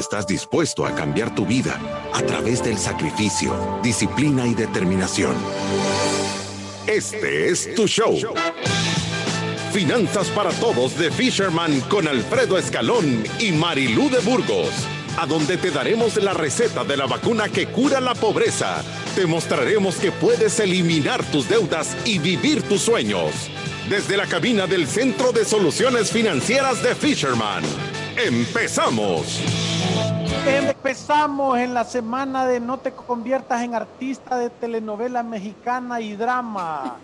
estás dispuesto a cambiar tu vida a través del sacrificio, disciplina y determinación. Este es tu show. Finanzas para Todos de Fisherman con Alfredo Escalón y Marilú de Burgos, a donde te daremos la receta de la vacuna que cura la pobreza. Te mostraremos que puedes eliminar tus deudas y vivir tus sueños. Desde la cabina del Centro de Soluciones Financieras de Fisherman. ¡Empezamos! Empezamos en la semana de No te conviertas en artista de telenovela mexicana y drama.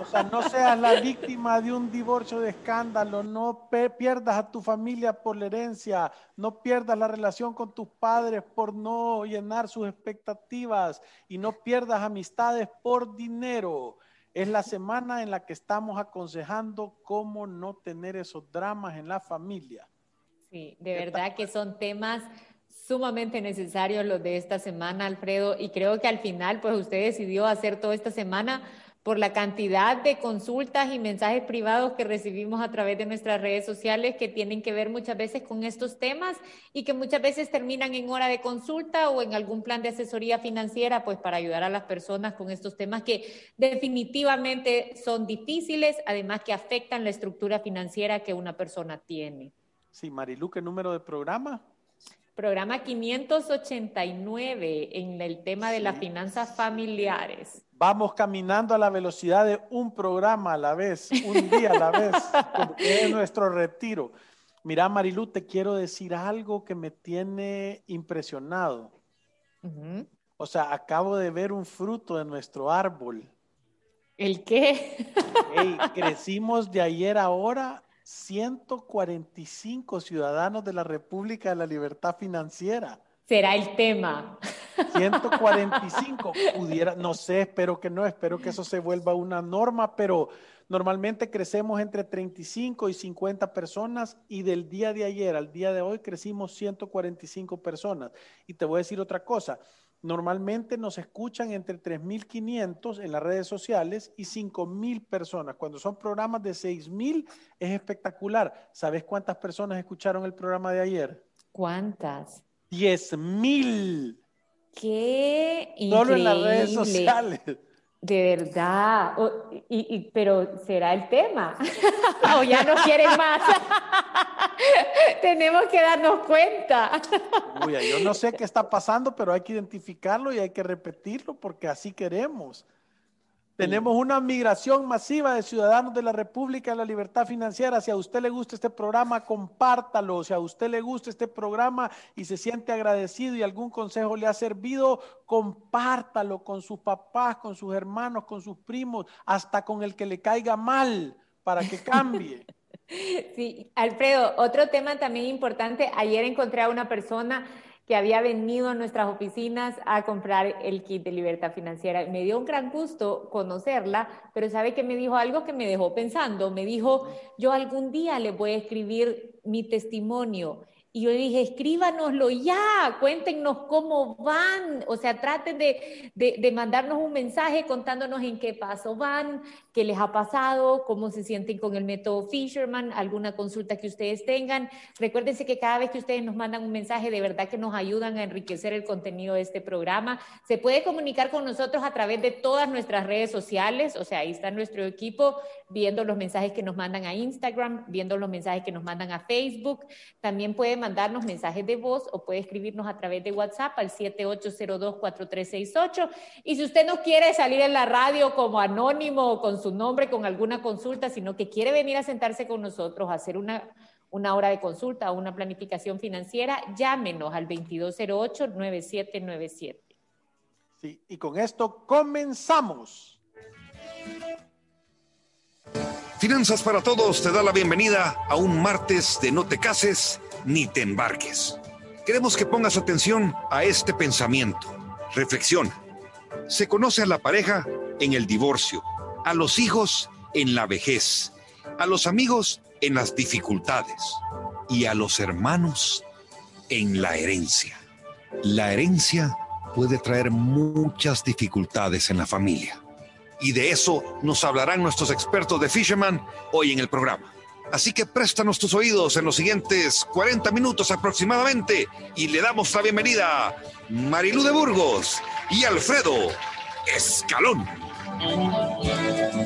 O sea, no seas la víctima de un divorcio de escándalo, no pierdas a tu familia por la herencia, no pierdas la relación con tus padres por no llenar sus expectativas y no pierdas amistades por dinero. Es la semana en la que estamos aconsejando cómo no tener esos dramas en la familia. Sí, de verdad que son temas sumamente necesarios los de esta semana, Alfredo, y creo que al final, pues usted decidió hacer toda esta semana por la cantidad de consultas y mensajes privados que recibimos a través de nuestras redes sociales que tienen que ver muchas veces con estos temas y que muchas veces terminan en hora de consulta o en algún plan de asesoría financiera, pues para ayudar a las personas con estos temas que definitivamente son difíciles, además que afectan la estructura financiera que una persona tiene. Sí, Marilu, ¿qué número de programa? Programa 589 en el tema de las finanzas familiares. Vamos caminando a la velocidad de un programa a la vez, un día a la vez, porque es nuestro retiro. Mira, Marilu, te quiero decir algo que me tiene impresionado. O sea, acabo de ver un fruto de nuestro árbol. ¿El qué? crecimos de ayer a ahora 145 ciudadanos de la República de la Libertad Financiera. Será el tema. 145 pudiera, no sé, espero que no, espero que eso se vuelva una norma, pero normalmente crecemos entre 35 y 50 personas y del día de ayer al día de hoy crecimos 145 personas. Y te voy a decir otra cosa, Normalmente nos escuchan entre 3.500 en las redes sociales y 5.000 personas. Cuando son programas de 6.000 es espectacular. ¿Sabes cuántas personas escucharon el programa de ayer? ¿Cuántas? 10.000. ¡Qué increíble! Solo en las redes sociales. De verdad, y, pero será el tema, o ya no quieren más. Tenemos que darnos cuenta. Uy, yo no sé qué está pasando, pero hay que identificarlo y hay que repetirlo porque así queremos. Tenemos una migración masiva de ciudadanos de la República de la Libertad Financiera. Si a usted le gusta este programa, compártalo. Si a usted le gusta este programa y se siente agradecido y algún consejo le ha servido, compártalo con sus papás, con sus hermanos, con sus primos, hasta con el que le caiga mal para que cambie. Sí, Alfredo, otro tema también importante. Ayer encontré a una persona que había venido a nuestras oficinas a comprar el kit de libertad financiera. Me dio un gran gusto conocerla, pero sabe que me dijo algo que me dejó pensando. Me dijo, yo algún día le voy a escribir mi testimonio y yo dije, escríbanoslo ya, cuéntenos cómo van, o sea, traten de, de, mandarnos un mensaje contándonos en qué paso van, qué les ha pasado, cómo se sienten con el método Fisherman, alguna consulta que ustedes tengan. Recuérdense que cada vez que ustedes nos mandan un mensaje, de verdad que nos ayudan a enriquecer el contenido de este programa. Se puede comunicar con nosotros a través de todas nuestras redes sociales, o sea, ahí está nuestro equipo viendo los mensajes que nos mandan a Instagram, viendo los mensajes que nos mandan a Facebook. También pueden mandarnos mensajes de voz o puede escribirnos a través de WhatsApp al 7802-4368. Y si usted no quiere salir en la radio como anónimo o con su nombre, con alguna consulta, sino que quiere venir a sentarse con nosotros a hacer una, una hora de consulta o una planificación financiera, llámenos al 2208-9797. Sí, y con esto comenzamos. Finanzas para Todos te da la bienvenida a un martes de No te cases ni te embarques. Queremos que pongas atención a este pensamiento. Reflexiona. Se conoce a la pareja en el divorcio, a los hijos en la vejez, a los amigos en las dificultades y a los hermanos en la herencia. La herencia puede traer muchas dificultades en la familia y de eso nos hablarán nuestros expertos de Fisherman hoy en el programa. Así que préstanos tus oídos en los siguientes 40 minutos aproximadamente y le damos la bienvenida a Marilú de Burgos y Alfredo Escalón.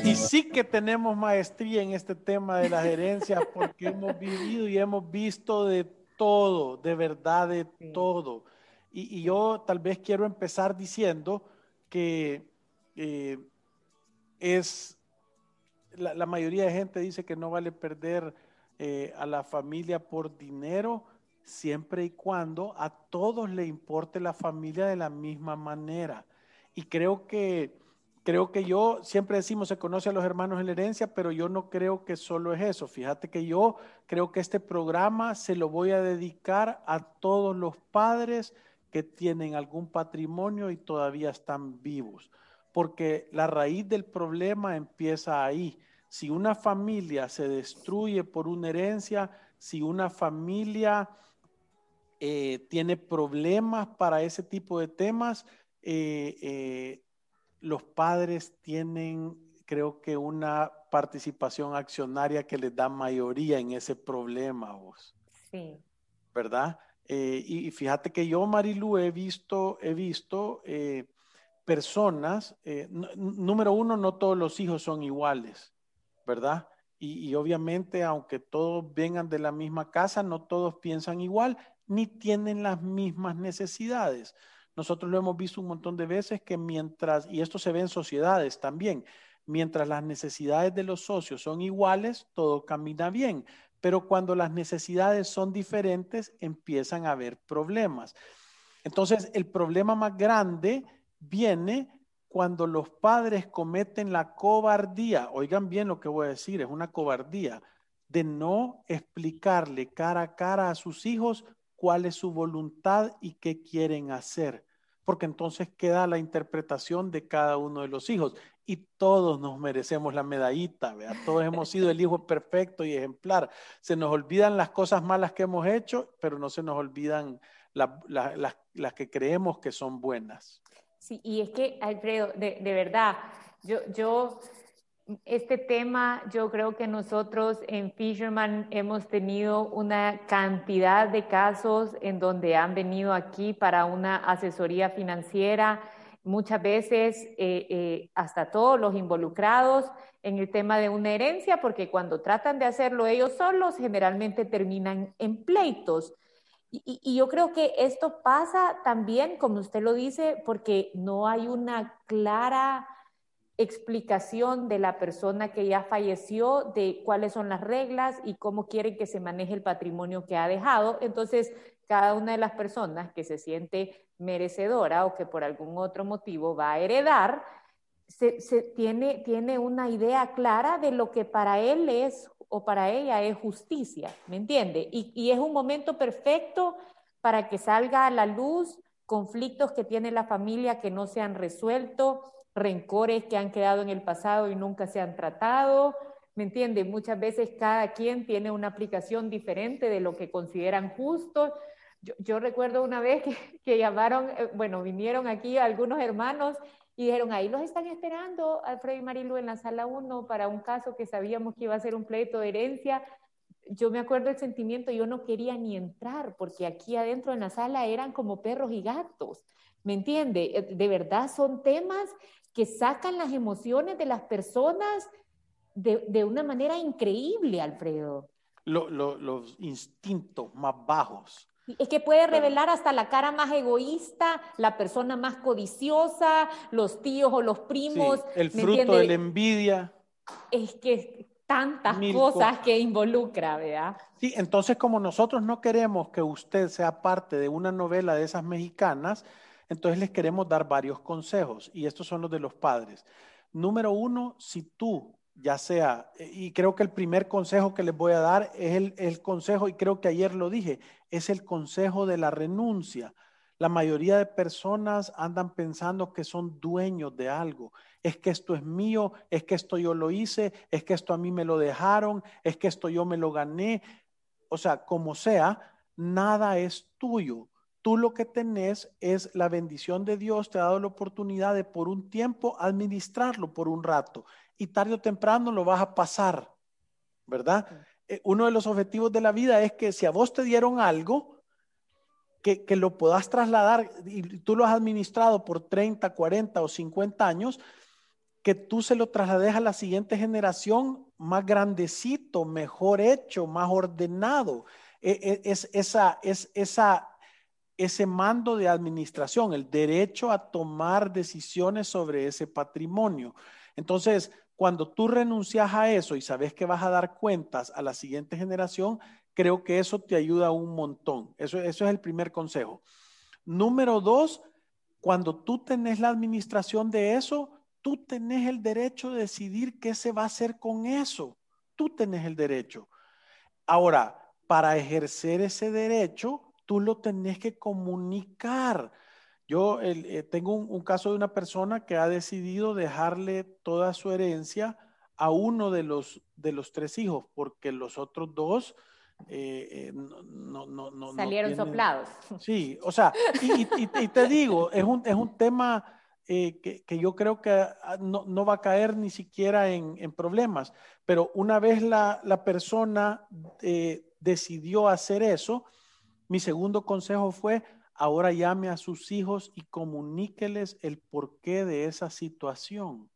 Y sí que tenemos maestría en este tema de la gerencia porque hemos vivido y hemos visto de todo, de verdad de todo. Y, yo tal vez quiero empezar diciendo que eh, es la, mayoría de gente dice que no vale perder eh, a la familia por dinero, siempre y cuando a todos le importe la familia de la misma manera. Y creo que, creo que yo, siempre decimos, se conoce a los hermanos en la herencia, pero yo no creo que solo es eso. Fíjate que yo creo que este programa se lo voy a dedicar a todos los padres que tienen algún patrimonio y todavía están vivos, porque la raíz del problema empieza ahí si una familia se destruye por una herencia, si una familia eh, tiene problemas para ese tipo de temas, eh, eh, los padres tienen, creo que, una participación accionaria que les da mayoría en ese problema, vos. Sí. ¿Verdad? y, fíjate que yo, Marilu, he visto, he visto personas, número uno, no todos los hijos son iguales. ¿Verdad? Y, obviamente, aunque todos vengan de la misma casa, no todos piensan igual ni tienen las mismas necesidades. Nosotros lo hemos visto un montón de veces que mientras, y esto se ve en sociedades también, mientras las necesidades de los socios son iguales, todo camina bien. Pero cuando las necesidades son diferentes, empiezan a haber problemas. Entonces, el problema más grande viene cuando los padres cometen la cobardía, oigan bien lo que voy a decir, es una cobardía, de no explicarle cara a cara a sus hijos cuál es su voluntad y qué quieren hacer, porque entonces queda la interpretación de cada uno de los hijos y todos nos merecemos la medallita, ¿vea? todos hemos sido el hijo perfecto y ejemplar. Se nos olvidan las cosas malas que hemos hecho, pero no se nos olvidan las que creemos que son buenas. Sí, y es que, Alfredo, de, verdad, yo, yo, este tema, yo creo que nosotros en Fisherman hemos tenido una cantidad de casos en donde han venido aquí para una asesoría financiera, muchas veces eh, eh, hasta todos los involucrados en el tema de una herencia, porque cuando tratan de hacerlo ellos solos, generalmente terminan en pleitos. Y, yo creo que esto pasa también, como usted lo dice, porque no hay una clara explicación de la persona que ya falleció de cuáles son las reglas y cómo quiere que se maneje el patrimonio que ha dejado. Entonces, cada una de las personas que se siente merecedora o que por algún otro motivo va a heredar, se, tiene, tiene una idea clara de lo que para él es o para ella es justicia, ¿me entiende? Y, es un momento perfecto para que salga a la luz conflictos que tiene la familia que no se han resuelto, rencores que han quedado en el pasado y nunca se han tratado, ¿me entiende? Muchas veces cada quien tiene una aplicación diferente de lo que consideran justo. Yo, recuerdo una vez que, llamaron, eh, bueno, vinieron aquí algunos hermanos y dijeron, ahí los están esperando Alfredo y Marilu en la sala 1 para un caso que sabíamos que iba a ser un pleito de herencia. Yo me acuerdo el sentimiento, yo no quería ni entrar porque aquí adentro en la sala eran como perros y gatos. ¿Me entiende? Eh, de verdad son temas que sacan las emociones de las personas de, de una manera increíble, Alfredo. los instintos más bajos es que puede revelar hasta la cara más egoísta, la persona más codiciosa, los tíos o los primos. el fruto de la envidia. Es que tantas cosas que involucra, ¿verdad? Sí, entonces como nosotros no queremos que usted sea parte de una novela de esas mexicanas, entonces les queremos dar varios consejos y estos son los de los padres. Número uno, si tú ya sea, y creo que el primer consejo que les voy a dar es el, consejo, y creo que ayer lo dije, es el consejo de la renuncia. La mayoría de personas andan pensando que son dueños de algo. Es que esto es mío, es que esto yo lo hice, es que esto a mí me lo dejaron, es que esto yo me lo gané. O sea, como sea, nada es tuyo. Tú lo que tenés es la bendición de Dios, te ha dado la oportunidad de por un tiempo administrarlo por un rato y tarde o temprano lo vas a pasar, ¿verdad? eh, uno de los objetivos de la vida es que si a vos te dieron algo, que, que, lo puedas trasladar y tú lo has administrado por 30, 40 o 50 años, que tú se lo traslades a la siguiente generación más grandecito, mejor hecho, más ordenado. E, e, es, esa, es esa, ese mando de administración, el derecho a tomar decisiones sobre ese patrimonio. Entonces, cuando tú renuncias a eso y sabes que vas a dar cuentas a la siguiente generación, creo que eso te ayuda un montón. Eso, es el primer consejo. Número dos, cuando tú tenés la administración de eso, tú tenés el derecho de decidir qué se va a hacer con eso. Tú tenés el derecho. Ahora, para ejercer ese derecho, tú lo tenés que comunicar. Yo eh, tengo un, caso de una persona que ha decidido dejarle toda su herencia a uno de los, de los tres hijos, porque los otros dos eh, eh, no, no, no, salieron soplados. Sí, o sea, y, y, te digo, es un, es un tema eh, que, yo creo que ah, no, va a caer ni siquiera en, problemas. Pero una vez la, persona eh, decidió hacer eso, mi segundo consejo fue, ahora llame a sus hijos y comuníqueles el porqué de esa situación.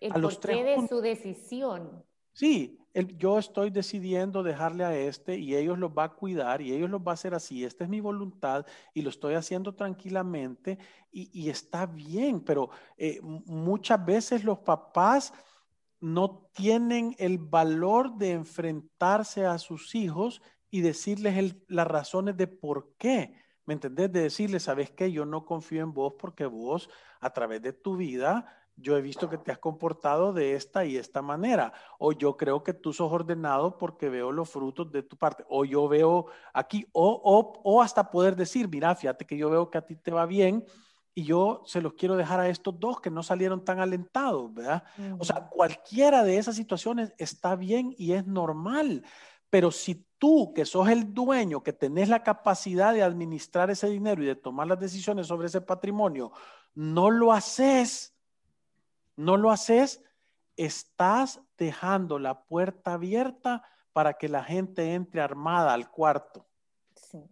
el porqué de su decisión. Sí, yo estoy decidiendo dejarle a este y ellos los va a cuidar y ellos los va a hacer así. Esta es mi voluntad y lo estoy haciendo tranquilamente y, está bien, pero eh, muchas veces los papás no tienen el valor de enfrentarse a sus hijos y decirles las razones de por qué. ¿Me entendés? De decirles, ¿sabes qué? Yo no confío en vos porque vos, a través de tu vida, yo he visto que te has comportado de esta y esta manera, o yo creo que tú sos ordenado porque veo los frutos de tu parte, o yo veo aquí, o, o, hasta poder decir, mira, fíjate que yo veo que a ti te va bien y yo se los quiero dejar a estos dos que no salieron tan alentados, ¿verdad? O sea, cualquiera de esas situaciones está bien y es normal, pero si tú, que sos el dueño, que tenés la capacidad de administrar ese dinero y de tomar las decisiones sobre ese patrimonio, no lo haces, no lo haces, estás dejando la puerta abierta para que la gente entre armada al cuarto. Sí,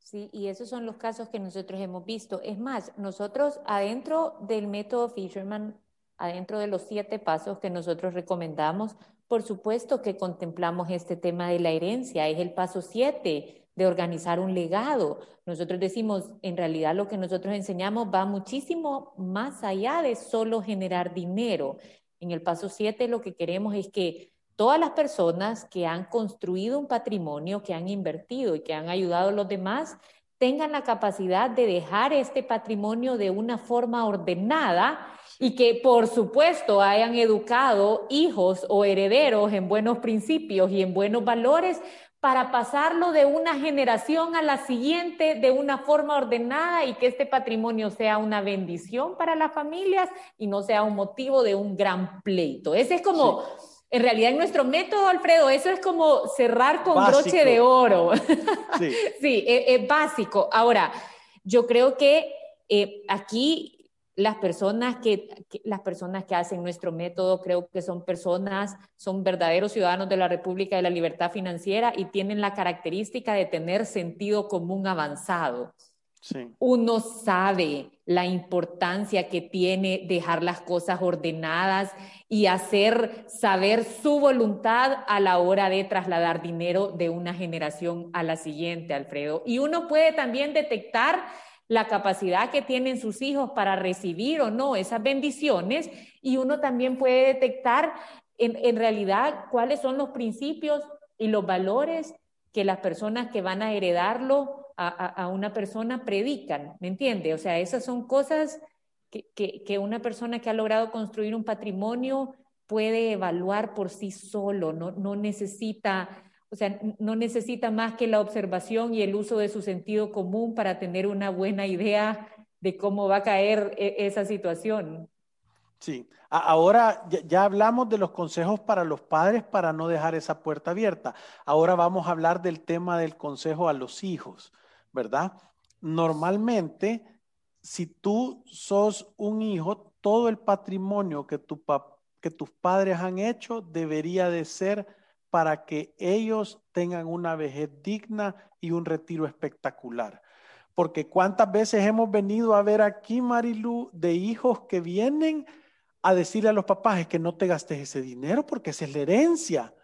sí, y esos son los casos que nosotros hemos visto. Es más, nosotros adentro del método Fisherman, adentro de los siete pasos que nosotros recomendamos, por supuesto que contemplamos este tema de la herencia, es el paso siete de organizar un legado. Nosotros decimos, en realidad lo que nosotros enseñamos va muchísimo más allá de solo generar dinero. En el paso 7 lo que queremos es que todas las personas que han construido un patrimonio, que han invertido y que han ayudado a los demás, tengan la capacidad de dejar este patrimonio de una forma ordenada y que por supuesto hayan educado hijos o herederos en buenos principios y en buenos valores para pasarlo de una generación a la siguiente de una forma ordenada y que este patrimonio sea una bendición para las familias y no sea un motivo de un gran pleito. Ese es como, en realidad en nuestro método, Alfredo, eso es como cerrar con broche de oro. Sí, sí es, básico. Ahora, yo creo que eh, aquí las personas que, las personas que hacen nuestro método creo que son personas, son verdaderos ciudadanos de la República de la Libertad Financiera y tienen la característica de tener sentido común avanzado. Uno sabe la importancia que tiene dejar las cosas ordenadas y hacer saber su voluntad a la hora de trasladar dinero de una generación a la siguiente, Alfredo. Y uno puede también detectar la capacidad que tienen sus hijos para recibir o no esas bendiciones y uno también puede detectar en, realidad cuáles son los principios y los valores que las personas que van a heredarlo a, una persona predican, ¿me entiende? O sea, esas son cosas que, que, una persona que ha logrado construir un patrimonio puede evaluar por sí solo, no, no necesita o sea, no necesita más que la observación y el uso de su sentido común para tener una buena idea de cómo va a caer e, esa situación. Sí, ahora ya hablamos de los consejos para los padres para no dejar esa puerta abierta. Ahora vamos a hablar del tema del consejo a los hijos, ¿verdad? Normalmente, si tú sos un hijo, todo el patrimonio que, que tus padres han hecho debería de ser para que ellos tengan una vejez digna y un retiro espectacular. Porque cuántas veces hemos venido a ver aquí, Marilu, de hijos que vienen a decirle a los papás es que no te gastes ese dinero porque esa es la herencia,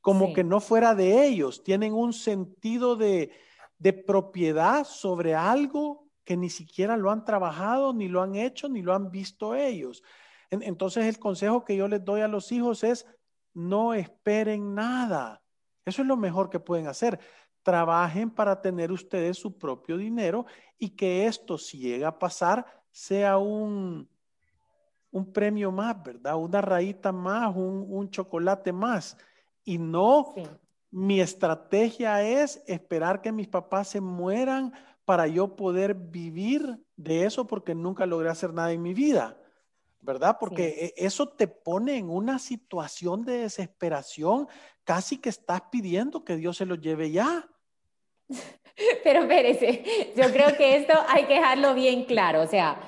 como que no fuera de ellos. Tienen un sentido de, de propiedad sobre algo que ni siquiera lo han trabajado, ni lo han hecho, ni lo han visto ellos. Entonces el consejo que yo les doy a los hijos es no esperen nada. Eso es lo mejor que pueden hacer. Trabajen para tener ustedes su propio dinero y que esto, si llega a pasar, sea un, un premio más, ¿verdad? Una rayita más, un, chocolate más. Y no, mi estrategia es esperar que mis papás se mueran para yo poder vivir de eso porque nunca logré hacer nada en mi vida. ¿Verdad? Porque e, eso te pone en una situación de desesperación, casi que estás pidiendo que Dios se lo lleve ya. Pero espérese, yo creo que esto hay que dejarlo bien claro. O sea,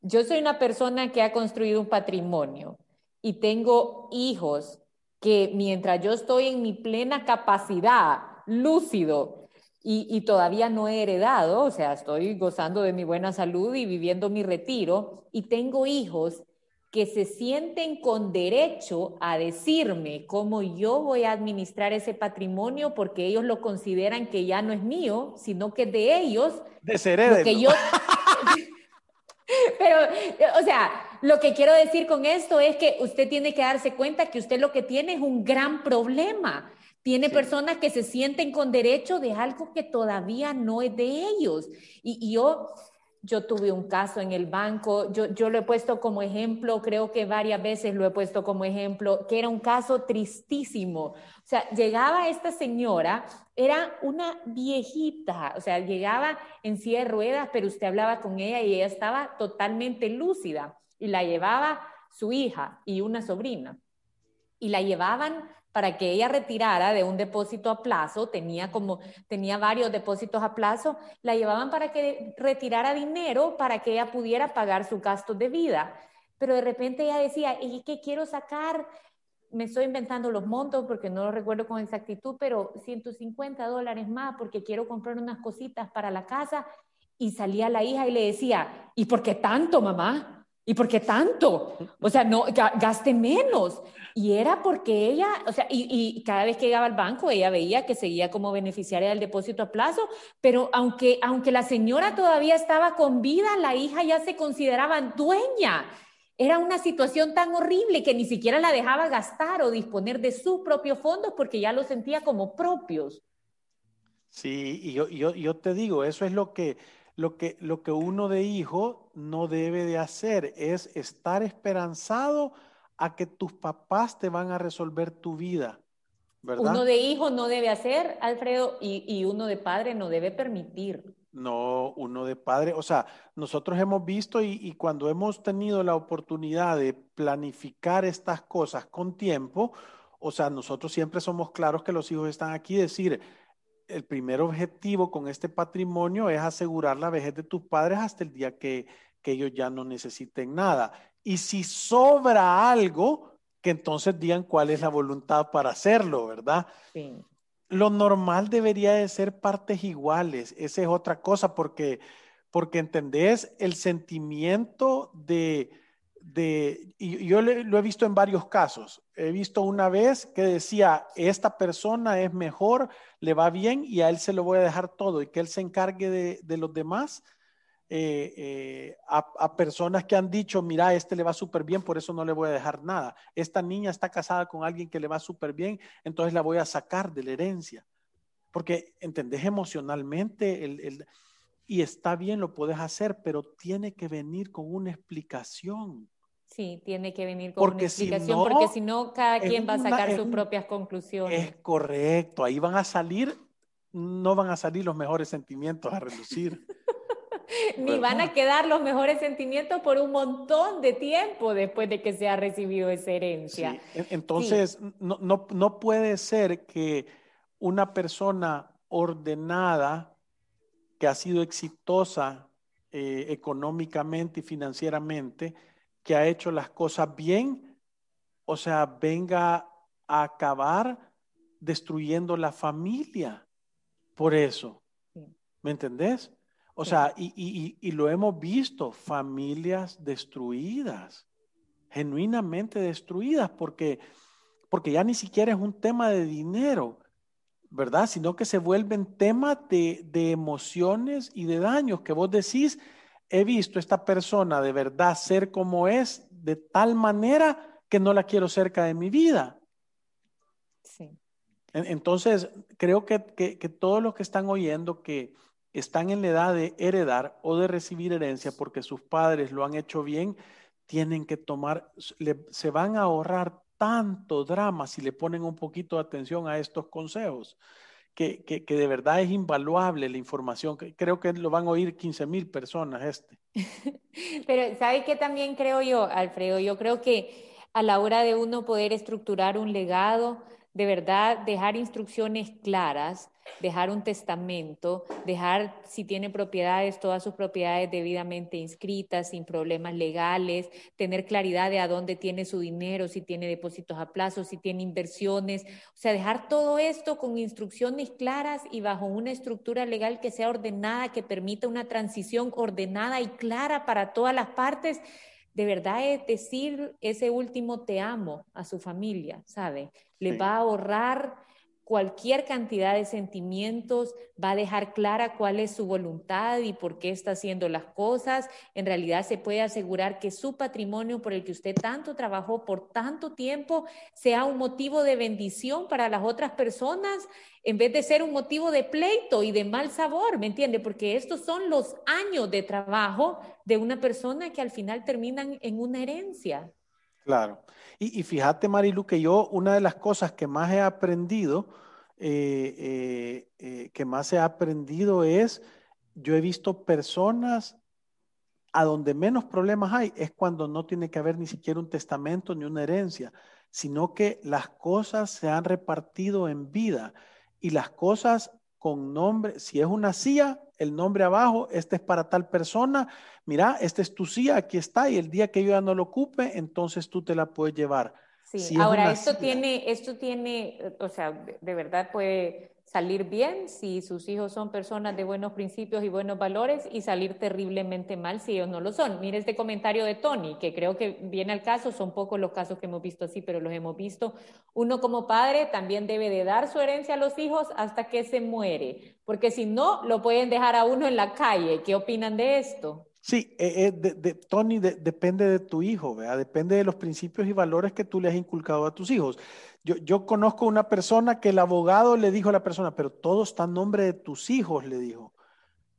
yo soy una persona que ha construido un patrimonio y tengo hijos que mientras yo estoy en mi plena capacidad, lúcido, y, y, todavía no he heredado, o sea, estoy gozando de mi buena salud y viviendo mi retiro, y tengo hijos que se sienten con derecho a decirme cómo yo voy a administrar ese patrimonio porque ellos lo consideran que ya no es mío, sino que es de ellos. De ser que yo Pero, o sea, lo que quiero decir con esto es que usted tiene que darse cuenta que usted lo que tiene es un gran problema. Tiene personas que se sienten con derecho de algo que todavía no es de ellos. Y, yo, yo tuve un caso en el banco, yo, yo lo he puesto como ejemplo, creo que varias veces lo he puesto como ejemplo, que era un caso tristísimo. O sea, llegaba esta señora, era una viejita, o sea, llegaba en silla de ruedas, pero usted hablaba con ella y ella estaba totalmente lúcida y la llevaba su hija y una sobrina. Y la llevaban para que ella retirara de un depósito a plazo, tenía como, tenía varios depósitos a plazo, la llevaban para que retirara dinero para que ella pudiera pagar sus gastos de vida. Pero de repente ella decía, ¿y qué quiero sacar? Me estoy inventando los montos porque no lo recuerdo con exactitud, pero 150 dólares más porque quiero comprar unas cositas para la casa. Y salía la hija y le decía, ¿y por qué tanto, mamá? ¿Y por qué tanto? O sea, no, gaste menos. Y era porque ella, o sea, y, cada vez que llegaba al banco, ella veía que seguía como beneficiaria del depósito a plazo, pero aunque, aunque la señora todavía estaba con vida, la hija ya se consideraba dueña. Era una situación tan horrible que ni siquiera la dejaba gastar o disponer de sus propios fondos porque ya los sentía como propios. Sí, y yo, yo, te digo, eso es lo que, lo que, lo que uno de hijo no debe de hacer, es estar esperanzado a que tus papás te van a resolver tu vida. ¿verdad? Uno de hijo no debe hacer, Alfredo, y, uno de padre no debe permitir. No, uno de padre, o sea, nosotros hemos visto y, y, cuando hemos tenido la oportunidad de planificar estas cosas con tiempo, o sea, nosotros siempre somos claros que los hijos están aquí, decir, el primer objetivo con este patrimonio es asegurar la vejez de tus padres hasta el día que, que ellos ya no necesiten nada. Y si sobra algo, que entonces digan cuál es la voluntad para hacerlo, ¿verdad? Sí. Lo normal debería de ser partes iguales. Esa es otra cosa porque, porque entendés el sentimiento de, de y yo lo he visto en varios casos. He visto una vez que decía, esta persona es mejor, le va bien y a él se lo voy a dejar todo y que él se encargue de, de los demás eh, eh, a, personas que han dicho, mira, este le va súper bien, por eso no le voy a dejar nada. Esta niña está casada con alguien que le va súper bien, entonces la voy a sacar de la herencia. Porque entendés emocionalmente el, y está bien, lo puedes hacer, pero tiene que venir con una explicación. Sí, tiene que venir con una explicación, porque si no, cada quien va a sacar sus propias conclusiones. Es correcto, ahí van a salir, no van a salir los mejores sentimientos a reducir. ni van a quedar los mejores sentimientos por un montón de tiempo después de que se ha recibido esa herencia. Entonces, No, no, no puede ser que una persona ordenada que ha sido exitosa eh, económicamente y financieramente, que ha hecho las cosas bien, o sea, venga a acabar destruyendo la familia por eso. ¿Me entendés? O sea, y, lo hemos visto, familias destruidas, genuinamente destruidas, porque, porque ya ni siquiera es un tema de dinero, ¿verdad? Sino que se vuelven temas de, de emociones y de daños que vos decís, he visto esta persona de verdad ser como es de tal manera que no la quiero cerca de mi vida. Sí. Entonces, creo que, que, todos los que están oyendo que están en la edad de heredar o de recibir herencia porque sus padres lo han hecho bien, tienen que tomar, se van a ahorrar tanto drama si le ponen un poquito de atención a estos consejos que, que, de verdad es invaluable la información. Creo que lo van a oír 15 mil personas este. Pero ¿sabe qué también creo yo, Alfredo? Yo creo que a la hora de uno poder estructurar un legado, de verdad dejar instrucciones claras, dejar un testamento, dejar, si tiene propiedades, todas sus propiedades debidamente inscritas, sin problemas legales, tener claridad de a dónde tiene su dinero, si tiene depósitos a plazo, si tiene inversiones, o sea, dejar todo esto con instrucciones claras y bajo una estructura legal que sea ordenada, que permita una transición ordenada y clara para todas las partes. De verdad es decir ese último te amo a su familia, ¿sabe? Le va a ahorrar cualquier cantidad de sentimientos, va a dejar clara cuál es su voluntad y por qué está haciendo las cosas. En realidad se puede asegurar que su patrimonio por el que usted tanto trabajó por tanto tiempo sea un motivo de bendición para las otras personas en vez de ser un motivo de pleito y de mal sabor, ¿me entiende? Porque estos son los años de trabajo de una persona que al final terminan en una herencia. Claro. Y, fíjate, Marilu, que yo una de las cosas que más he aprendido, eh, eh, eh, que más he aprendido es, yo he visto personas a donde menos problemas hay, es cuando no tiene que haber ni siquiera un testamento ni una herencia, sino que las cosas se han repartido en vida y las cosas con nombre, si es una silla, el nombre abajo, este es para tal persona, mira, esta es tu silla, aquí está, y el día que yo ya no lo ocupe, entonces tú te la puedes llevar. Sí, ahora esto tiene, esto tiene, o sea, de verdad puede salir bien si sus hijos son personas de buenos principios y buenos valores y salir terriblemente mal si ellos no lo son. Mire este comentario de Tony, que creo que viene al caso, son pocos los casos que hemos visto así, pero los hemos visto. Uno como padre también debe de dar su herencia a los hijos hasta que se muere, porque si no, lo pueden dejar a uno en la calle. ¿Qué opinan de esto? Sí, eh, eh, Tony, depende de tu hijo, ¿verdad? depende de los principios y valores que tú le has inculcado a tus hijos. Yo, yo conozco una persona que el abogado le dijo a la persona, pero todo está en nombre de tus hijos, le dijo.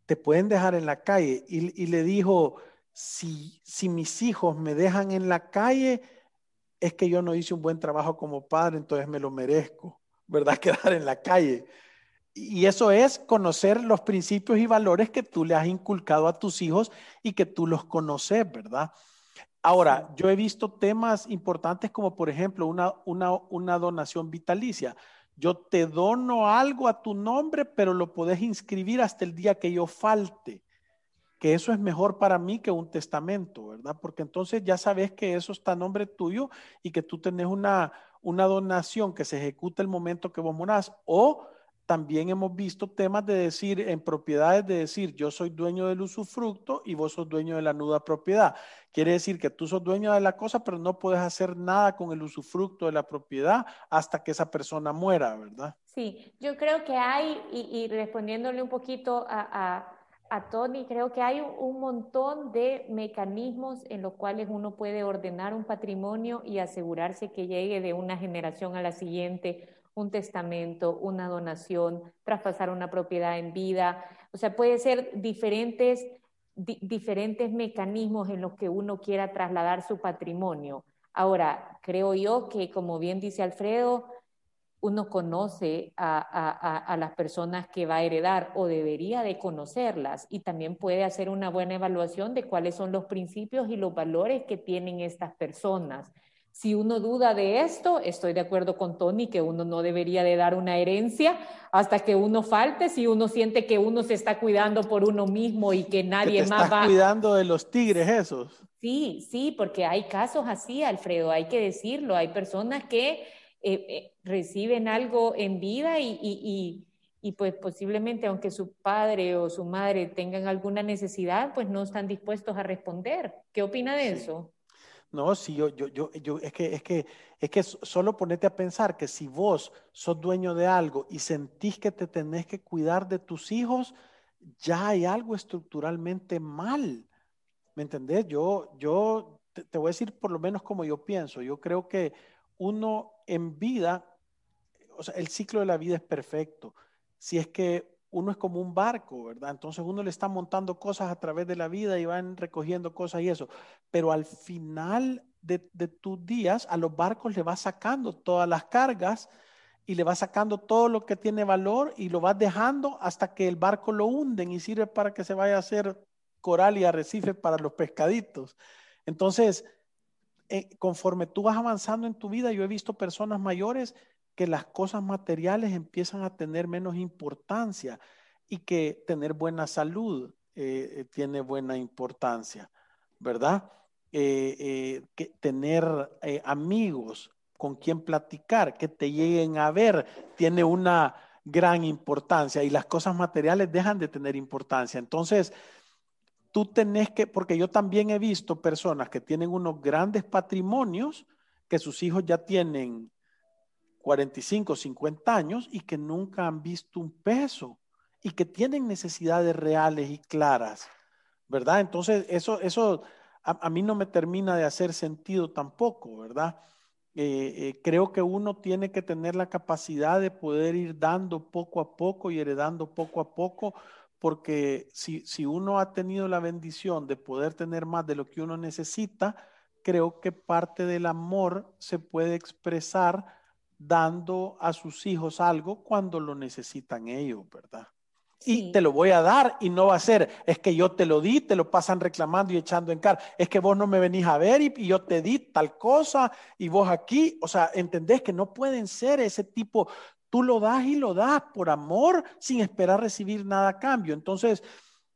Te pueden dejar en la calle. Y, le dijo, si, si mis hijos me dejan en la calle, es que yo no hice un buen trabajo como padre, entonces me lo merezco, ¿verdad? Quedar en la calle. Y eso es conocer los principios y valores que tú le has inculcado a tus hijos y que tú los conoces, ¿verdad? Ahora, yo he visto temas importantes como, por ejemplo, una, una, donación vitalicia. Yo te dono algo a tu nombre, pero lo puedes inscribir hasta el día que yo falte. Que eso es mejor para mí que un testamento, ¿verdad? Porque entonces ya sabes que eso está a nombre tuyo y que tú tenés una, una donación que se ejecuta el momento que vos morás. O también hemos visto temas de decir, en propiedades, de decir, yo soy dueño del usufructo y vos sos dueño de la nuda propiedad. Quiere decir que tú sos dueño de la cosa, pero no puedes hacer nada con el usufructo de la propiedad hasta que esa persona muera, ¿verdad? Sí, yo creo que hay, y, respondiéndole un poquito a, a Tony, creo que hay un montón de mecanismos en los cuales uno puede ordenar un patrimonio y asegurarse que llegue de una generación a la siguiente un testamento, una donación, traspasar una propiedad en vida. O sea, puede ser diferentes, diferentes mecanismos en los que uno quiera trasladar su patrimonio. Ahora, creo yo que, como bien dice Alfredo, uno conoce a, a, las personas que va a heredar o debería de conocerlas y también puede hacer una buena evaluación de cuáles son los principios y los valores que tienen estas personas. Si uno duda de esto, estoy de acuerdo con Tony que uno no debería de dar una herencia hasta que uno falte, si uno siente que uno se está cuidando por uno mismo y que nadie te más estás va. cuidando de los tigres esos. Sí, sí, porque hay casos así, Alfredo, hay que decirlo, hay personas que eh, eh, reciben algo en vida y, y, pues posiblemente aunque su padre o su madre tengan alguna necesidad, pues no están dispuestos a responder. ¿Qué opina de eso? No, sí, yo, yo, yo, yo, es que, es que, es que solo ponete a pensar que si vos sos dueño de algo y sentís que te tenés que cuidar de tus hijos, ya hay algo estructuralmente mal. ¿Me entendés? Yo, yo te, voy a decir por lo menos como yo pienso. Yo creo que uno en vida, o sea, el ciclo de la vida es perfecto. Si es que uno es como un barco, ¿verdad? Entonces uno le está montando cosas a través de la vida y van recogiendo cosas y eso. Pero al final de, tus días, a los barcos le vas sacando todas las cargas y le vas sacando todo lo que tiene valor y lo vas dejando hasta que el barco lo hunden y sirve para que se vaya a hacer coral y arrecife para los pescaditos. Entonces, eh, conforme tú vas avanzando en tu vida, yo he visto personas mayores que las cosas materiales empiezan a tener menos importancia y que tener buena salud eh, eh, tiene buena importancia, ¿verdad? que tener amigos con quien platicar, que te lleguen a ver, tiene una gran importancia y las cosas materiales dejan de tener importancia. Entonces, tú tenés que, porque yo también he visto personas que tienen unos grandes patrimonios, que sus hijos ya tienen 45, 50 años y que nunca han visto un peso y que tienen necesidades reales y claras, ¿verdad? Entonces, eso, eso a, mí no me termina de hacer sentido tampoco, ¿verdad? Eh, eh, creo que uno tiene que tener la capacidad de poder ir dando poco a poco y heredando poco a poco porque si, si uno ha tenido la bendición de poder tener más de lo que uno necesita, creo que parte del amor se puede expresar dando a sus hijos algo cuando lo necesitan ellos, ¿verdad? Y te lo voy a dar y no va a ser, es que yo te lo di, te lo pasan reclamando y echando en cara, es que vos no me venís a ver y, y yo te di tal cosa y vos aquí, o sea, entendés que no pueden ser ese tipo, Tú lo das y lo das por amor sin esperar recibir nada a cambio. Entonces,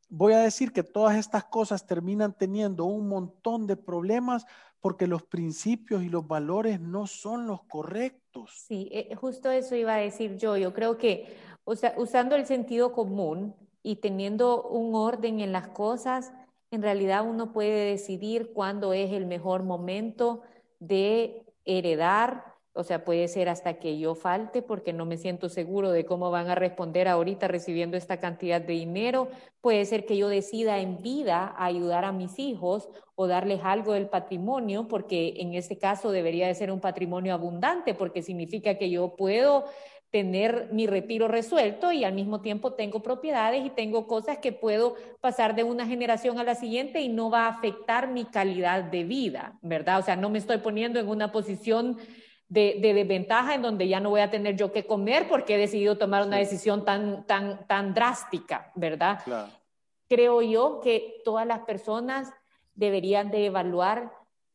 voy a decir que todas estas cosas terminan teniendo un montón de problemas porque los principios y los valores no son los correctos. Sí, eh, justo eso iba a decir yo. Yo creo que usando el sentido común y teniendo un orden en las cosas, en realidad uno puede decidir cuándo es el mejor momento de heredar o sea, puede ser hasta que yo falte porque no me siento seguro de cómo van a responder ahorita recibiendo esta cantidad de dinero. Puede ser que yo decida en vida ayudar a mis hijos o darles algo del patrimonio, porque en este caso debería de ser un patrimonio abundante, porque significa que yo puedo tener mi retiro resuelto y al mismo tiempo tengo propiedades y tengo cosas que puedo pasar de una generación a la siguiente y no va a afectar mi calidad de vida, ¿verdad? O sea, no me estoy poniendo en una posición de, desventaja en donde ya no voy a tener yo que comer porque he decidido tomar una decisión tan, tan, tan drástica, ¿verdad? Creo yo que todas las personas deberían de evaluar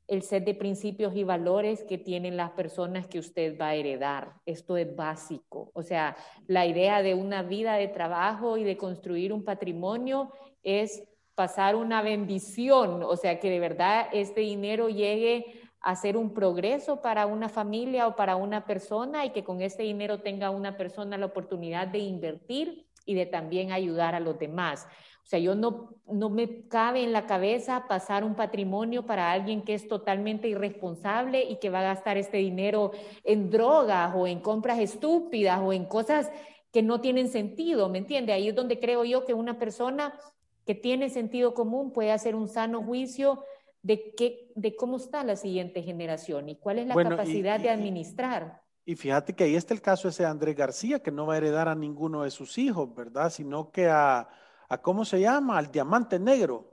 el set de principios y valores que tienen las personas que usted va a heredar. Esto es básico. O sea, la idea de una vida de trabajo y de construir un patrimonio es pasar una bendición, o sea, que de verdad este dinero llegue hacer un progreso para una familia o para una persona y que con ese dinero tenga una persona la oportunidad de invertir y de también ayudar a los demás. O sea, yo no, no me cabe en la cabeza pasar un patrimonio para alguien que es totalmente irresponsable y que va a gastar este dinero en drogas o en compras estúpidas o en cosas que no tienen sentido, ¿me entiende? Ahí es donde creo yo que una persona que tiene sentido común puede hacer un sano juicio de, qué, de cómo está la siguiente generación y cuál es la capacidad de administrar. Y fíjate que ahí está el caso ese de Andrés García, que no va a heredar a ninguno de sus hijos, ¿verdad? Sino que a, a ¿cómo se llama? Al diamante negro.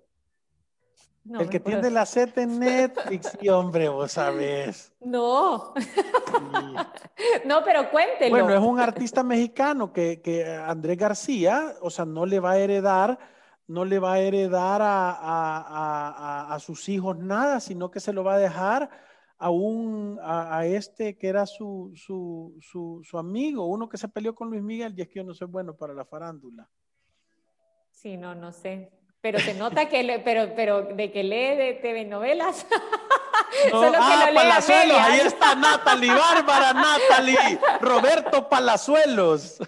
el que tiene la set en Netflix, y hombre, vos sabés. No. no, pero cuéntelo. Bueno, es un artista mexicano que, que Andrés García, o sea, no le va a heredar no le va a heredar a, sus hijos nada, sino que se lo va a dejar a, un, a, este que era su, su, amigo, uno que se peleó con Luis Miguel, y es que yo no soy bueno para la farándula. Sí, no, no sé. Pero se nota que, le, pero, pero de que lee de TV novelas. Solo que ah, Palazuelos, ahí está Natalie, Bárbara Natalie, Roberto Palazuelos.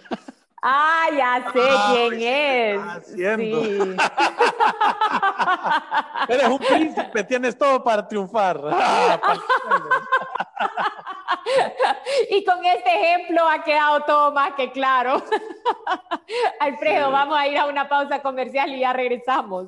Ah, ya sé quién es. Sí. Eres un príncipe, tienes todo para triunfar. Ah, y con este ejemplo ha quedado todo más que claro. Alfredo, vamos a ir a una pausa comercial y ya regresamos.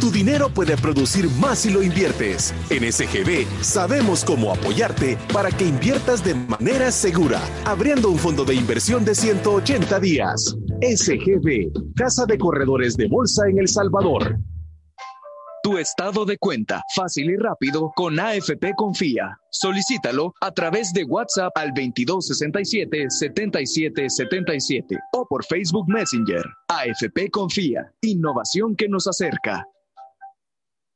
Tu dinero puede producir más si lo inviertes. En SGB sabemos cómo apoyarte para que inviertas de manera segura, abriendo un fondo de inversión de 180 días. SGB, Casa de Corredores de Bolsa en El Salvador. Tu estado de cuenta, fácil y rápido, con AFP Confía. Solicítalo a través de WhatsApp al 2267-7777 o por Facebook Messenger. AFP Confía, innovación que nos acerca.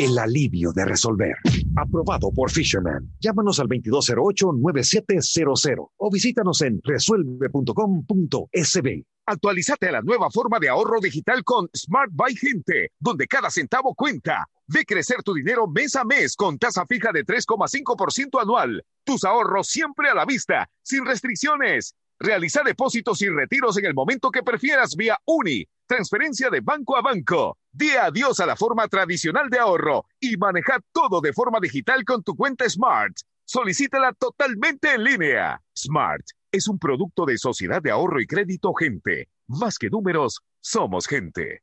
el alivio de resolver. Aprobado por Fisherman. Llámanos al 2208-9700 o visítanos en resuelve.com.sb. Actualízate a la nueva forma de ahorro digital con Smart Buy Gente, donde cada centavo cuenta. Ve crecer tu dinero mes a mes con tasa fija de 3,5% anual. Tus ahorros siempre a la vista, sin restricciones. Realiza depósitos y retiros en el momento que prefieras vía UNI, transferencia de banco a banco. Di adiós a la forma tradicional de ahorro y maneja todo de forma digital con tu cuenta Smart. Solicítala totalmente en línea. Smart es un producto de Sociedad de Ahorro y Crédito Gente. Más que números, somos gente.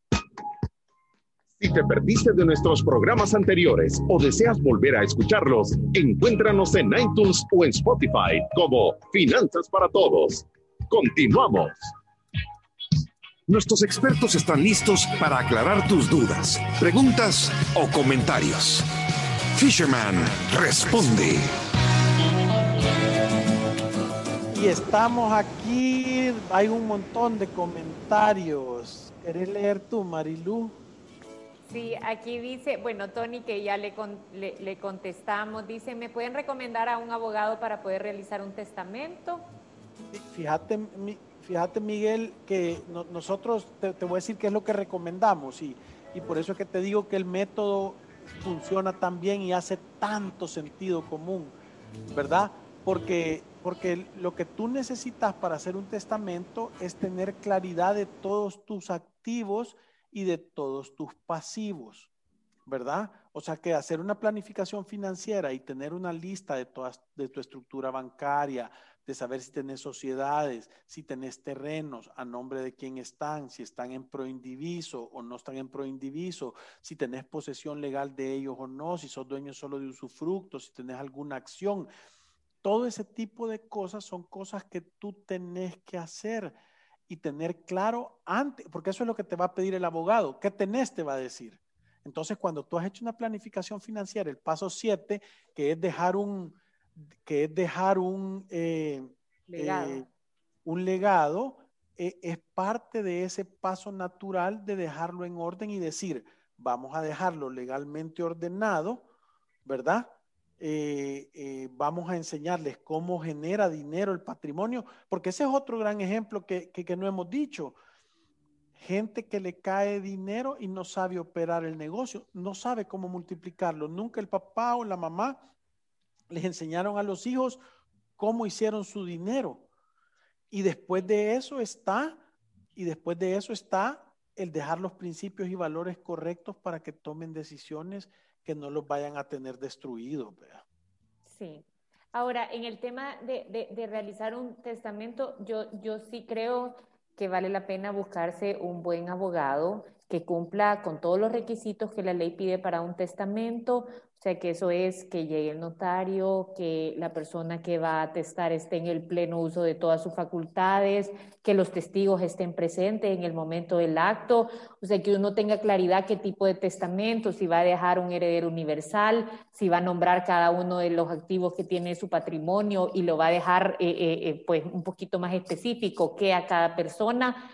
Si te perdiste de nuestros programas anteriores o deseas volver a escucharlos, encuéntranos en iTunes o en Spotify como Finanzas para Todos. Continuamos. Nuestros expertos están listos para aclarar tus dudas, preguntas o comentarios. Fisherman responde. Y estamos aquí, hay un montón de comentarios. ¿Querés leer tú, Marilu? Sí, aquí dice, bueno, Tony, que ya le, le, contestamos, dice, ¿me pueden recomendar a un abogado para poder realizar un testamento? Fíjate, fíjate Miguel, que nosotros te, voy a decir qué es lo que recomendamos y, y por eso es que te digo que el método funciona tan bien y hace tanto sentido común, ¿verdad? Porque, porque lo que tú necesitas para hacer un testamento es tener claridad de todos tus activos y de todos tus pasivos, ¿verdad? O sea que hacer una planificación financiera y tener una lista de, todas, de tu estructura bancaria, de saber si tenés sociedades, si tenés terrenos, a nombre de quién están, si están en proindiviso o no están en proindiviso, si tenés posesión legal de ellos o no, si sos dueño solo de usufructo, si tenés alguna acción. Todo ese tipo de cosas son cosas que tú tenés que hacer y tener claro antes, porque eso es lo que te va a pedir el abogado. ¿Qué tenés? Te va a decir. Entonces, cuando tú has hecho una planificación financiera, el paso 7, que es dejar un, que es dejar un eh, legado, eh, un legado eh, es parte de ese paso natural de dejarlo en orden y decir, vamos a dejarlo legalmente ordenado, ¿verdad? Vamos a enseñarles cómo genera dinero el patrimonio, porque ese es otro gran ejemplo que, que, que no hemos dicho gente que le cae dinero y no sabe operar el negocio, no sabe cómo multiplicarlo. Nunca el papá o la mamá les enseñaron a los hijos cómo hicieron su dinero. Y después de eso está, y después de eso está el dejar los principios y valores correctos para que tomen decisiones que no los vayan a tener destruidos. Sí. Ahora, en el tema de, de, realizar un testamento, yo, yo sí creo que vale la pena buscarse un buen abogado que cumpla con todos los requisitos que la ley pide para un testamento, o sea, que eso es que llegue el notario, que la persona que va a atestar esté en el pleno uso de todas sus facultades, que los testigos estén presentes en el momento del acto, o sea, que uno tenga claridad qué tipo de testamento, si va a dejar un heredero universal, si va a nombrar cada uno de los activos que tiene su patrimonio y lo va a dejar eh, eh, eh, pues un poquito más específico que a cada persona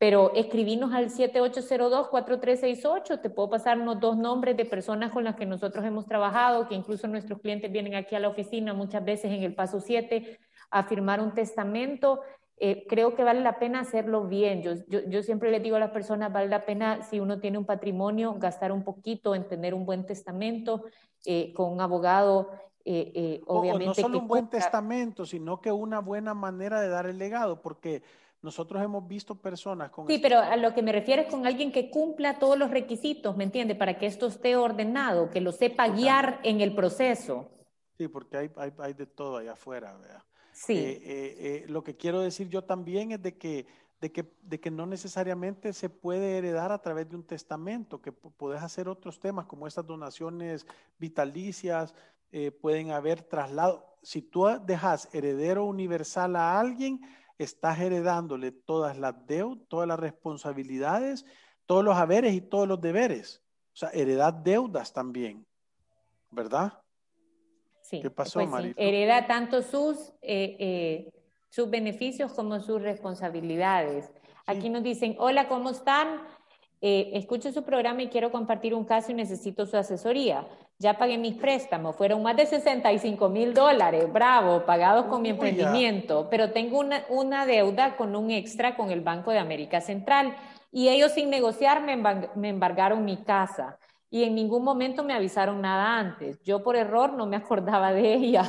pero escribinos al 7802-4368, te puedo pasar unos dos nombres de personas con las que nosotros hemos trabajado, que incluso nuestros clientes vienen aquí a la oficina muchas veces en el paso 7 a firmar un testamento. Eh, creo que vale la pena hacerlo bien. Yo, yo, siempre les digo a las personas, vale la pena si uno tiene un patrimonio, gastar un poquito en tener un buen testamento eh, con un abogado. Eh, obviamente no solo un buen testamento, sino que una buena manera de dar el legado, porque nosotros hemos visto personas con... Sí, pero a lo que me refiero es con alguien que cumpla todos los requisitos, ¿me entiende? Para que esto esté ordenado, que lo sepa guiar en el proceso. Sí, porque hay, hay, hay de todo allá afuera, ¿verdad? Sí. Eh, eh, eh, lo que quiero decir yo también es de que, de, que, de que no necesariamente se puede heredar a través de un testamento, que puedes hacer otros temas como estas donaciones vitalicias, pueden haber traslado. Si tú dejas heredero universal a alguien, estás heredándole todas las deudas, todas las responsabilidades, todos los haberes y todos los deberes. O sea, heredad deudas también, ¿verdad? Sí. ¿Qué pasó, pues Hereda tanto sus, eh, eh, sus beneficios como sus responsabilidades. Aquí nos dicen, hola, ¿cómo están? Eh, escucho su programa y quiero compartir un caso y necesito su asesoría. Ya pagué mis préstamos, fueron más de 65 mil dólares, bravo, pagados con mi emprendimiento, pero tengo una, una, deuda con un extra con el Banco de América Central y ellos sin negociar me embargaron mi casa y en ningún momento me avisaron nada antes. Yo por error no me acordaba de ella.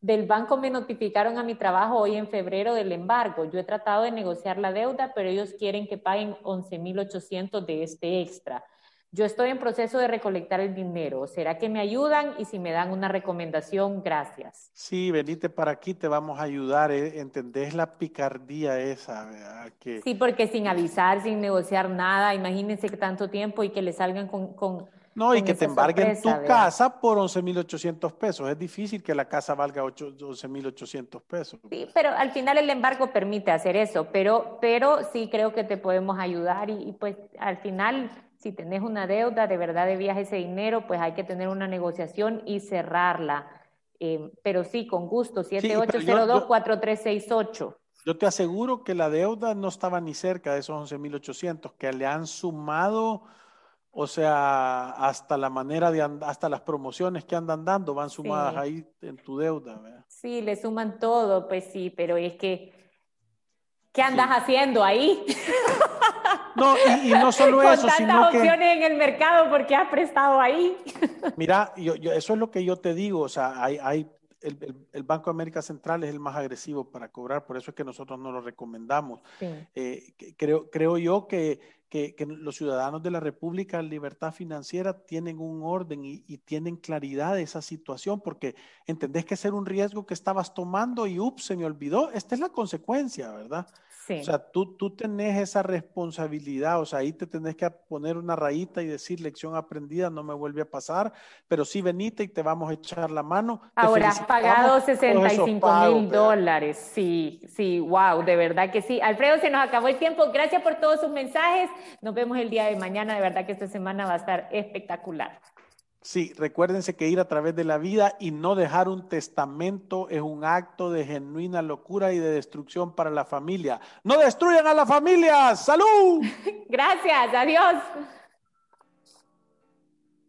Del banco me notificaron a mi trabajo hoy en febrero del embargo. Yo he tratado de negociar la deuda, pero ellos quieren que paguen 11.800 de este extra. Yo estoy en proceso de recolectar el dinero. ¿Será que me ayudan? Y si me dan una recomendación, gracias. Sí, venite para aquí, te vamos a ayudar. ¿eh? ¿Entendés la picardía esa? Que... Sí, porque sin avisar, sin negociar nada, imagínense que tanto tiempo y que le salgan con no, y que te embarguen tu casa por 11.800 pesos. Es difícil que la casa valga 11.800 pesos. Sí, pero al final el embargo permite hacer eso, pero, pero sí creo que te podemos ayudar y, pues al final, si tenés una deuda, de verdad debías ese dinero, pues hay que tener una negociación y cerrarla. Eh, pero sí, con gusto, 7802-4368. Yo te aseguro que la deuda no estaba ni cerca de esos 11.800, que le han sumado o sea, hasta la manera de hasta las promociones que andan dando van sumadas ahí en tu deuda. ¿verdad? Sí, le suman todo, pues sí, pero es que, ¿qué andas haciendo ahí? No, y, no solo Con eso, tantas opciones en el mercado, porque has prestado ahí? Mira, yo, eso es lo que yo te digo, o sea, hay, hay el, Banco de América Central es el más agresivo para cobrar, por eso es que nosotros no lo recomendamos. Eh, creo, creo yo que, que, los ciudadanos de la República, libertad financiera, tienen un orden y, y, tienen claridad de esa situación, porque entendés que ser un riesgo que estabas tomando y, ups, se me olvidó, esta es la consecuencia, ¿verdad? O sea, tú, tú tenés esa responsabilidad, o sea, ahí te tenés que poner una rayita y decir lección aprendida, no me vuelve a pasar, pero sí venite y te vamos a echar la mano. Ahora has pagado 65 mil dólares, sí, sí, wow, de verdad que sí. Alfredo, se nos acabó el tiempo, gracias por todos sus mensajes, nos vemos el día de mañana, de verdad que esta semana va a estar espectacular. Sí, recuérdense que ir a través de la vida y no dejar un testamento es un acto de genuina locura y de destrucción para la familia. No destruyan a la familia. Salud. Gracias, adiós.